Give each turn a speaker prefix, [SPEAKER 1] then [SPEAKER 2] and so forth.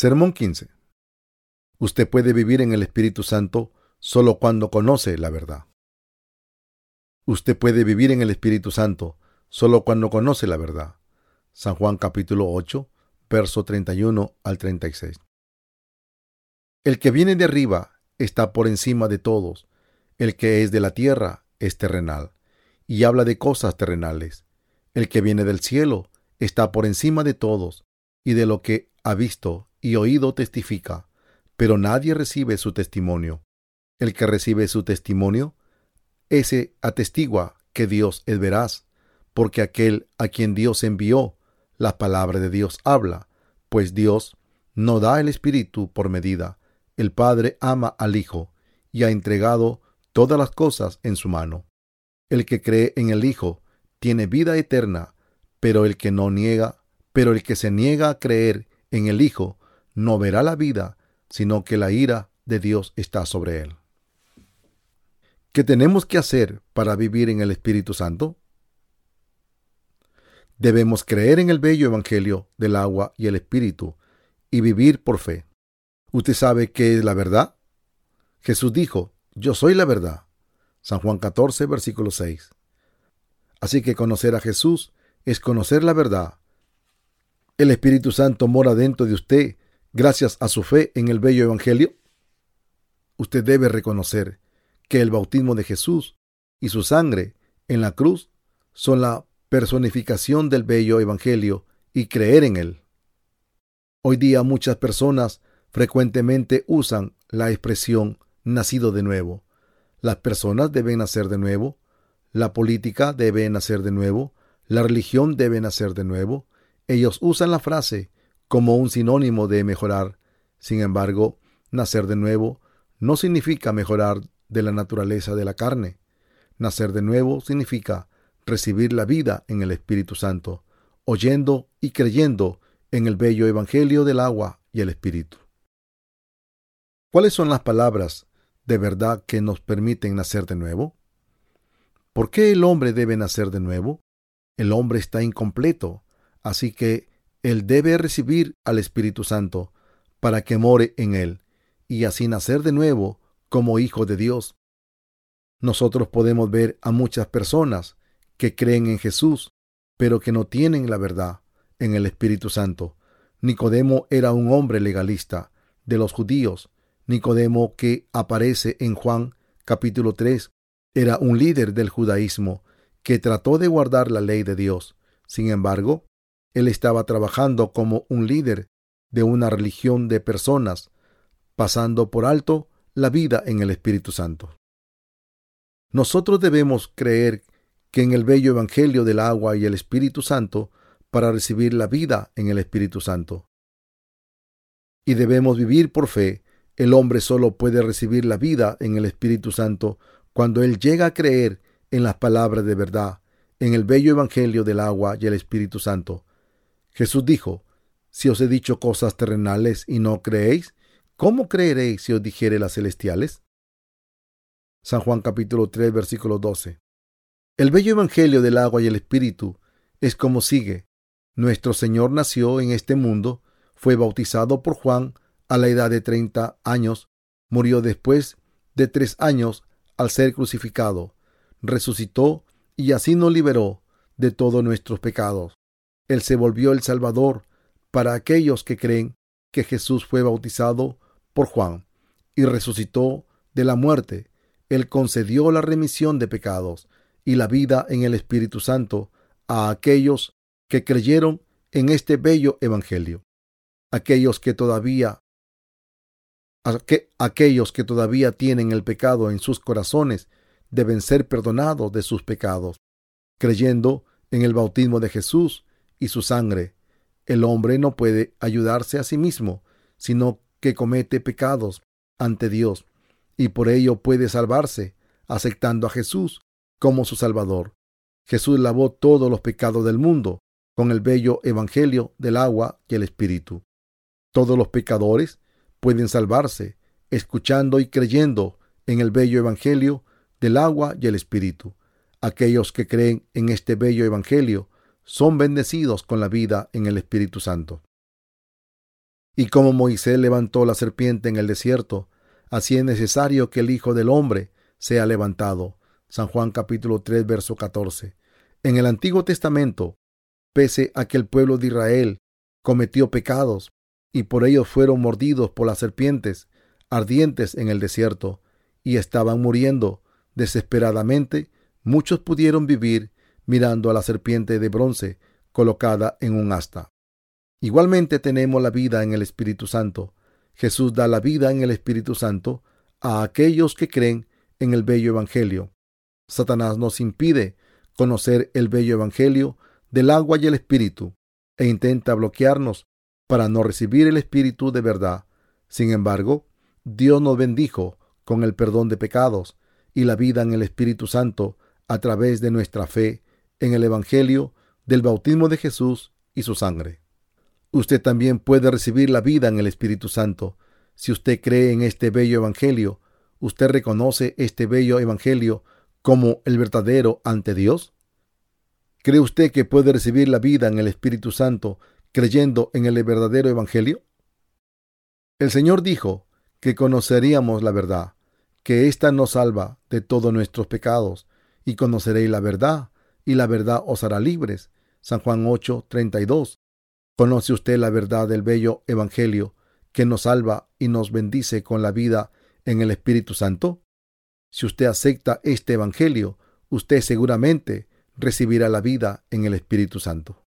[SPEAKER 1] Sermón 15. Usted puede vivir en el Espíritu Santo solo cuando conoce la verdad. Usted puede vivir en el Espíritu Santo solo cuando conoce la verdad. San Juan capítulo 8, verso 31 al 36. El que viene de arriba está por encima de todos. El que es de la tierra es terrenal y habla de cosas terrenales. El que viene del cielo está por encima de todos y de lo que ha visto y oído testifica, pero nadie recibe su testimonio. El que recibe su testimonio, ese atestigua que Dios es veraz, porque aquel a quien Dios envió, la palabra de Dios habla, pues Dios no da el Espíritu por medida. El Padre ama al Hijo y ha entregado todas las cosas en su mano. El que cree en el Hijo tiene vida eterna, pero el que no niega, pero el que se niega a creer en el Hijo no verá la vida, sino que la ira de Dios está sobre él. ¿Qué tenemos que hacer para vivir en el Espíritu Santo? Debemos creer en el bello Evangelio del agua y el Espíritu y vivir por fe. ¿Usted sabe qué es la verdad? Jesús dijo, yo soy la verdad. San Juan 14, versículo 6. Así que conocer a Jesús es conocer la verdad. El Espíritu Santo mora dentro de usted gracias a su fe en el bello Evangelio? Usted debe reconocer que el bautismo de Jesús y su sangre en la cruz son la personificación del bello Evangelio y creer en él. Hoy día muchas personas frecuentemente usan la expresión nacido de nuevo. Las personas deben nacer de nuevo, la política debe nacer de nuevo, la religión debe nacer de nuevo. Ellos usan la frase como un sinónimo de mejorar. Sin embargo, nacer de nuevo no significa mejorar de la naturaleza de la carne. Nacer de nuevo significa recibir la vida en el Espíritu Santo, oyendo y creyendo en el bello Evangelio del agua y el Espíritu. ¿Cuáles son las palabras de verdad que nos permiten nacer de nuevo? ¿Por qué el hombre debe nacer de nuevo? El hombre está incompleto, así que él debe recibir al Espíritu Santo para que more en él y así nacer de nuevo como hijo de Dios. Nosotros podemos ver a muchas personas que creen en Jesús, pero que no tienen la verdad en el Espíritu Santo. Nicodemo era un hombre legalista de los judíos. Nicodemo que aparece en Juan capítulo 3 era un líder del judaísmo que trató de guardar la ley de Dios. Sin embargo, él estaba trabajando como un líder de una religión de personas, pasando por alto la vida en el Espíritu Santo. Nosotros debemos creer que en el bello Evangelio del agua y el Espíritu Santo para recibir la vida en el Espíritu Santo. Y debemos vivir por fe. El hombre solo puede recibir la vida en el Espíritu Santo cuando él llega a creer en las palabras de verdad, en el bello Evangelio del agua y el Espíritu Santo, Jesús dijo, si os he dicho cosas terrenales y no creéis, ¿cómo creeréis si os dijere las celestiales? San Juan capítulo 3 versículo 12. El bello evangelio del agua y el espíritu es como sigue. Nuestro Señor nació en este mundo, fue bautizado por Juan a la edad de treinta años, murió después de tres años al ser crucificado, resucitó y así nos liberó de todos nuestros pecados. Él se volvió el Salvador para aquellos que creen que Jesús fue bautizado por Juan y resucitó de la muerte. Él concedió la remisión de pecados y la vida en el Espíritu Santo a aquellos que creyeron en este bello Evangelio. Aquellos que todavía aquellos que todavía tienen el pecado en sus corazones deben ser perdonados de sus pecados, creyendo en el bautismo de Jesús y su sangre. El hombre no puede ayudarse a sí mismo, sino que comete pecados ante Dios, y por ello puede salvarse, aceptando a Jesús como su Salvador. Jesús lavó todos los pecados del mundo con el bello Evangelio del agua y el Espíritu. Todos los pecadores pueden salvarse escuchando y creyendo en el bello Evangelio del agua y el Espíritu. Aquellos que creen en este bello Evangelio son bendecidos con la vida en el Espíritu Santo. Y como Moisés levantó la serpiente en el desierto, así es necesario que el Hijo del Hombre sea levantado. San Juan capítulo 3, verso 14. En el Antiguo Testamento, pese a que el pueblo de Israel cometió pecados y por ello fueron mordidos por las serpientes ardientes en el desierto y estaban muriendo desesperadamente, muchos pudieron vivir mirando a la serpiente de bronce colocada en un asta. Igualmente tenemos la vida en el Espíritu Santo. Jesús da la vida en el Espíritu Santo a aquellos que creen en el bello Evangelio. Satanás nos impide conocer el bello Evangelio del agua y el Espíritu e intenta bloquearnos para no recibir el Espíritu de verdad. Sin embargo, Dios nos bendijo con el perdón de pecados y la vida en el Espíritu Santo a través de nuestra fe en el Evangelio del bautismo de Jesús y su sangre. Usted también puede recibir la vida en el Espíritu Santo. Si usted cree en este bello Evangelio, ¿usted reconoce este bello Evangelio como el verdadero ante Dios? ¿Cree usted que puede recibir la vida en el Espíritu Santo creyendo en el verdadero Evangelio? El Señor dijo que conoceríamos la verdad, que ésta nos salva de todos nuestros pecados, y conoceréis la verdad, y la verdad os hará libres. San Juan 8, 32. ¿Conoce usted la verdad del bello Evangelio que nos salva y nos bendice con la vida en el Espíritu Santo? Si usted acepta este Evangelio, usted seguramente recibirá la vida en el Espíritu Santo.